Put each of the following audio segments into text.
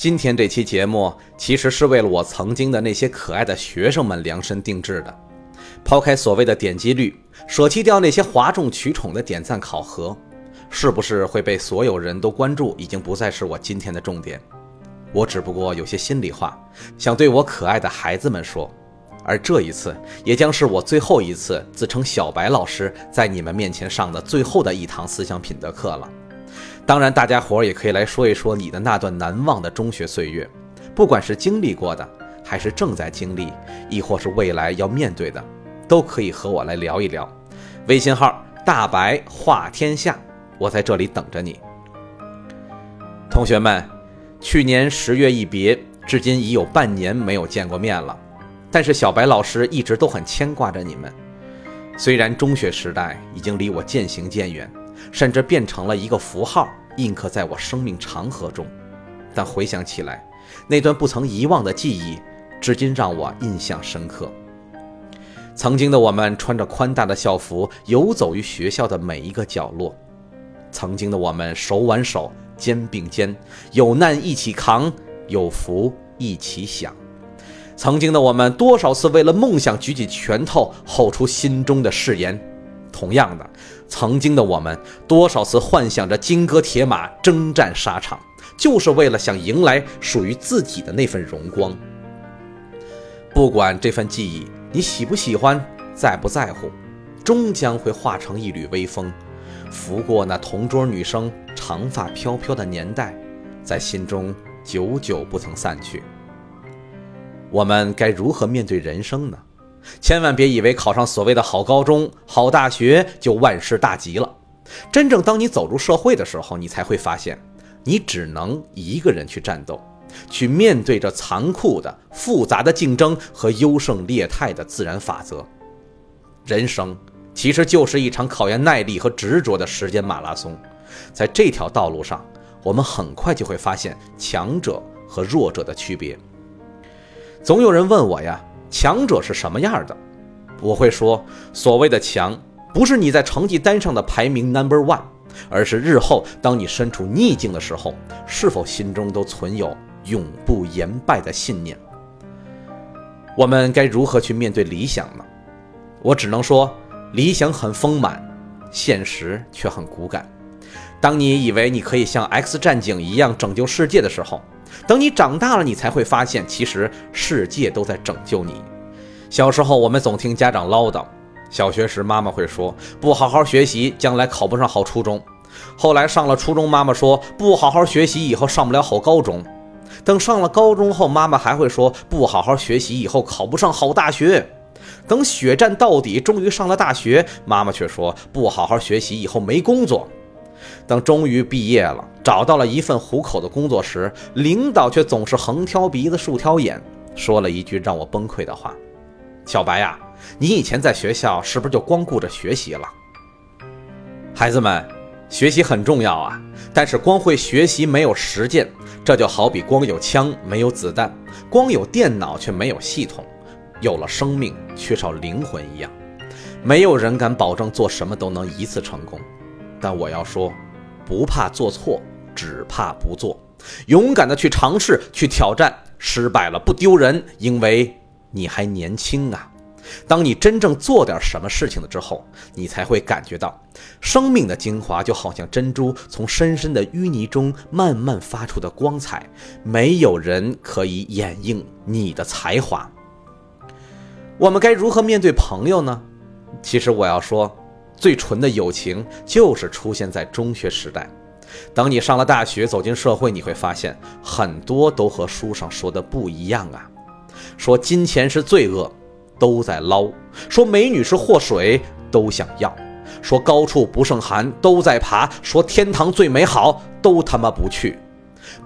今天这期节目其实是为了我曾经的那些可爱的学生们量身定制的。抛开所谓的点击率，舍弃掉那些哗众取宠的点赞考核，是不是会被所有人都关注，已经不再是我今天的重点。我只不过有些心里话，想对我可爱的孩子们说。而这一次，也将是我最后一次自称小白老师在你们面前上的最后的一堂思想品德课了。当然，大家伙儿也可以来说一说你的那段难忘的中学岁月，不管是经历过的，还是正在经历，亦或是未来要面对的，都可以和我来聊一聊。微信号大白话天下，我在这里等着你。同学们，去年十月一别，至今已有半年没有见过面了，但是小白老师一直都很牵挂着你们。虽然中学时代已经离我渐行渐远。甚至变成了一个符号，印刻在我生命长河中。但回想起来，那段不曾遗忘的记忆，至今让我印象深刻。曾经的我们穿着宽大的校服，游走于学校的每一个角落；曾经的我们手挽手，肩并肩，有难一起扛，有福一起享；曾经的我们多少次为了梦想举起拳头，吼出心中的誓言。同样的，曾经的我们多少次幻想着金戈铁马征战沙场，就是为了想迎来属于自己的那份荣光。不管这份记忆你喜不喜欢，在不在乎，终将会化成一缕微风，拂过那同桌女生长发飘飘的年代，在心中久久不曾散去。我们该如何面对人生呢？千万别以为考上所谓的好高中、好大学就万事大吉了。真正当你走入社会的时候，你才会发现，你只能一个人去战斗，去面对着残酷的、复杂的竞争和优胜劣汰的自然法则。人生其实就是一场考验耐力和执着的时间马拉松。在这条道路上，我们很快就会发现强者和弱者的区别。总有人问我呀。强者是什么样的？我会说，所谓的强，不是你在成绩单上的排名 number one，而是日后当你身处逆境的时候，是否心中都存有永不言败的信念。我们该如何去面对理想呢？我只能说，理想很丰满，现实却很骨感。当你以为你可以像 X 战警一样拯救世界的时候，等你长大了，你才会发现，其实世界都在拯救你。小时候，我们总听家长唠叨，小学时妈妈会说不好好学习，将来考不上好初中。后来上了初中，妈妈说不好好学习，以后上不了好高中。等上了高中后，妈妈还会说不好好学习，以后考不上好大学。等血战到底，终于上了大学，妈妈却说不好好学习，以后没工作。等终于毕业了，找到了一份糊口的工作时，领导却总是横挑鼻子竖挑眼，说了一句让我崩溃的话：“小白呀，你以前在学校是不是就光顾着学习了？”孩子们，学习很重要啊，但是光会学习没有实践，这就好比光有枪没有子弹，光有电脑却没有系统，有了生命缺少灵魂一样。没有人敢保证做什么都能一次成功，但我要说。不怕做错，只怕不做。勇敢的去尝试，去挑战，失败了不丢人，因为你还年轻啊。当你真正做点什么事情了之后，你才会感觉到生命的精华，就好像珍珠从深深的淤泥中慢慢发出的光彩。没有人可以掩映你的才华。我们该如何面对朋友呢？其实我要说。最纯的友情就是出现在中学时代。等你上了大学，走进社会，你会发现很多都和书上说的不一样啊。说金钱是罪恶，都在捞；说美女是祸水，都想要；说高处不胜寒，都在爬；说天堂最美好，都他妈不去。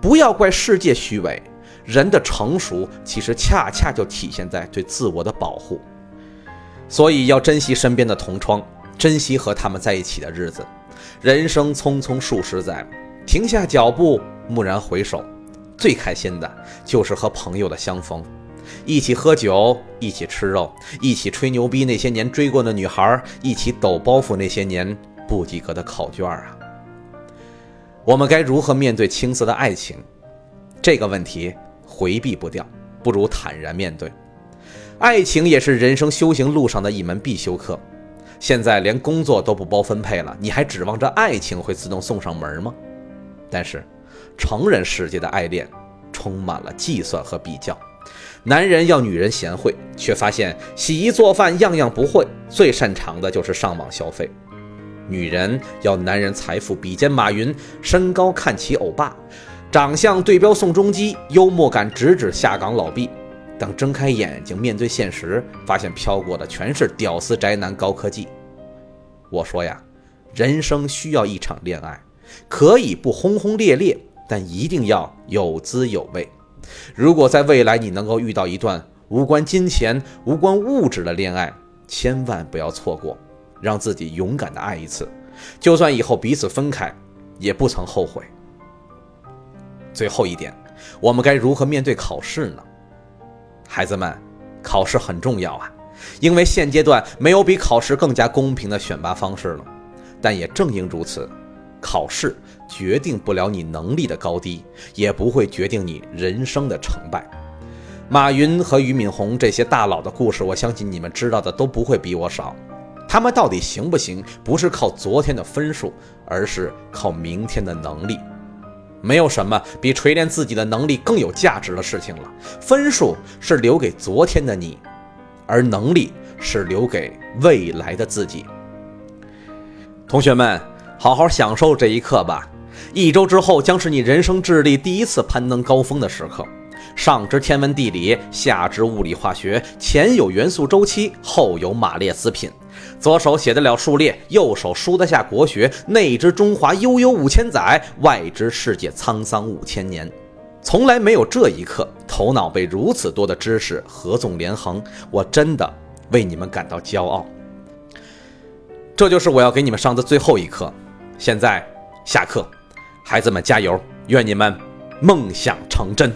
不要怪世界虚伪，人的成熟其实恰恰就体现在对自我的保护。所以要珍惜身边的同窗。珍惜和他们在一起的日子，人生匆匆数十载，停下脚步，蓦然回首，最开心的就是和朋友的相逢，一起喝酒，一起吃肉，一起吹牛逼那些年追过的女孩，一起抖包袱那些年不及格的考卷啊。我们该如何面对青涩的爱情？这个问题回避不掉，不如坦然面对。爱情也是人生修行路上的一门必修课。现在连工作都不包分配了，你还指望着爱情会自动送上门吗？但是，成人世界的爱恋充满了计算和比较。男人要女人贤惠，却发现洗衣做饭样样不会，最擅长的就是上网消费；女人要男人财富比肩马云，身高看齐欧巴，长相对标宋仲基，幽默感直指下岗老毕。等睁开眼睛面对现实，发现飘过的全是屌丝宅男高科技。我说呀，人生需要一场恋爱，可以不轰轰烈烈，但一定要有滋有味。如果在未来你能够遇到一段无关金钱、无关物质的恋爱，千万不要错过，让自己勇敢的爱一次，就算以后彼此分开，也不曾后悔。最后一点，我们该如何面对考试呢？孩子们，考试很重要啊，因为现阶段没有比考试更加公平的选拔方式了。但也正因如此，考试决定不了你能力的高低，也不会决定你人生的成败。马云和俞敏洪这些大佬的故事，我相信你们知道的都不会比我少。他们到底行不行，不是靠昨天的分数，而是靠明天的能力。没有什么比锤炼自己的能力更有价值的事情了。分数是留给昨天的你，而能力是留给未来的自己。同学们，好好享受这一刻吧。一周之后将是你人生智力第一次攀登高峰的时刻。上知天文地理，下知物理化学，前有元素周期，后有马列斯品。左手写得了数列，右手书得下国学。内知中华悠悠五千载，外知世界沧桑五千年。从来没有这一刻，头脑被如此多的知识合纵连横。我真的为你们感到骄傲。这就是我要给你们上的最后一课。现在下课，孩子们加油！愿你们梦想成真。